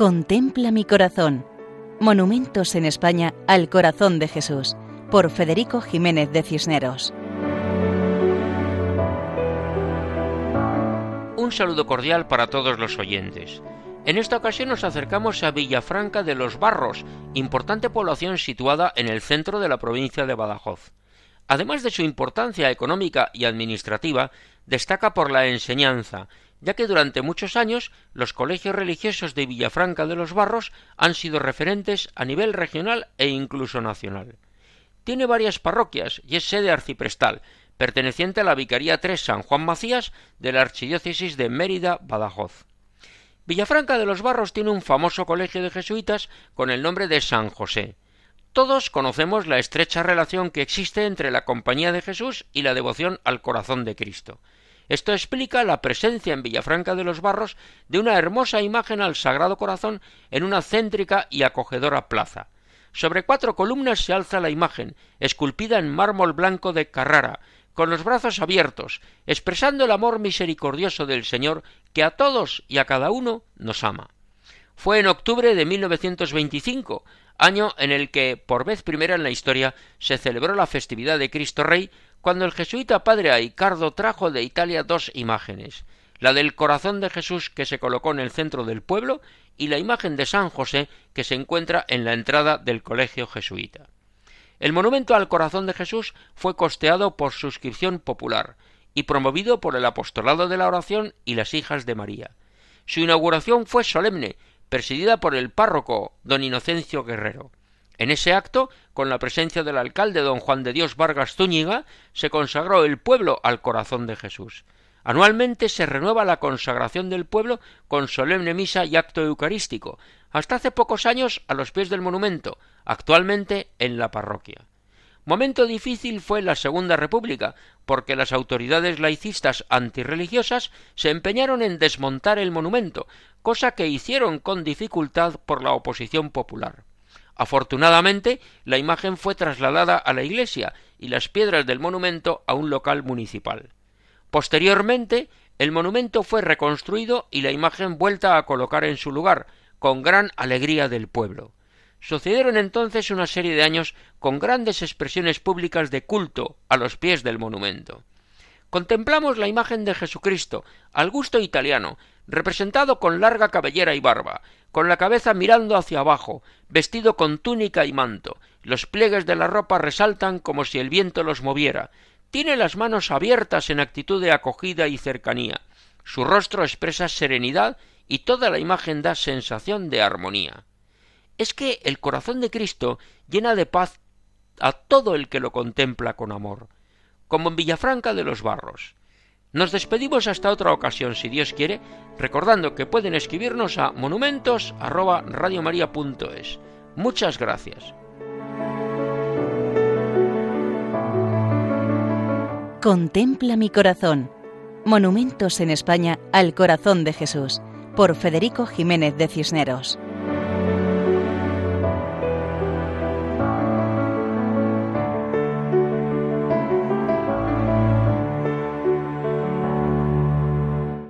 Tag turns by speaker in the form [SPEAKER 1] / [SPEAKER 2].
[SPEAKER 1] Contempla mi corazón. Monumentos en España al corazón de Jesús, por Federico Jiménez de Cisneros.
[SPEAKER 2] Un saludo cordial para todos los oyentes. En esta ocasión nos acercamos a Villafranca de los Barros, importante población situada en el centro de la provincia de Badajoz. Además de su importancia económica y administrativa, destaca por la enseñanza, ya que durante muchos años los colegios religiosos de Villafranca de los Barros han sido referentes a nivel regional e incluso nacional. Tiene varias parroquias y es sede arciprestal, perteneciente a la Vicaría 3 San Juan Macías de la Archidiócesis de Mérida, Badajoz. Villafranca de los Barros tiene un famoso colegio de jesuitas con el nombre de San José. Todos conocemos la estrecha relación que existe entre la Compañía de Jesús y la devoción al corazón de Cristo. Esto explica la presencia en Villafranca de los Barros de una hermosa imagen al Sagrado Corazón en una céntrica y acogedora plaza. Sobre cuatro columnas se alza la imagen, esculpida en mármol blanco de Carrara, con los brazos abiertos, expresando el amor misericordioso del Señor que a todos y a cada uno nos ama. Fue en octubre de 1925, año en el que, por vez primera en la historia, se celebró la festividad de Cristo Rey, cuando el jesuita padre Aicardo trajo de Italia dos imágenes, la del corazón de Jesús que se colocó en el centro del pueblo y la imagen de San José que se encuentra en la entrada del colegio jesuita. El monumento al corazón de Jesús fue costeado por suscripción popular y promovido por el apostolado de la oración y las hijas de María. Su inauguración fue solemne, presidida por el párroco don Inocencio Guerrero. En ese acto, con la presencia del alcalde don Juan de Dios Vargas Zúñiga, se consagró el pueblo al corazón de Jesús. Anualmente se renueva la consagración del pueblo con solemne misa y acto eucarístico, hasta hace pocos años a los pies del monumento, actualmente en la parroquia. Momento difícil fue la Segunda República, porque las autoridades laicistas antirreligiosas se empeñaron en desmontar el monumento, cosa que hicieron con dificultad por la oposición popular. Afortunadamente, la imagen fue trasladada a la iglesia y las piedras del monumento a un local municipal. Posteriormente, el monumento fue reconstruido y la imagen vuelta a colocar en su lugar, con gran alegría del pueblo. Sucedieron entonces una serie de años con grandes expresiones públicas de culto a los pies del monumento. Contemplamos la imagen de Jesucristo, al gusto italiano, representado con larga cabellera y barba, con la cabeza mirando hacia abajo, vestido con túnica y manto. Los pliegues de la ropa resaltan como si el viento los moviera. Tiene las manos abiertas en actitud de acogida y cercanía. Su rostro expresa serenidad y toda la imagen da sensación de armonía. Es que el corazón de Cristo llena de paz a todo el que lo contempla con amor, como en Villafranca de los Barros. Nos despedimos hasta otra ocasión, si Dios quiere, recordando que pueden escribirnos a monumentos@radiomaria.es. Muchas gracias.
[SPEAKER 1] Contempla mi corazón. Monumentos en España al corazón de Jesús, por Federico Jiménez de Cisneros.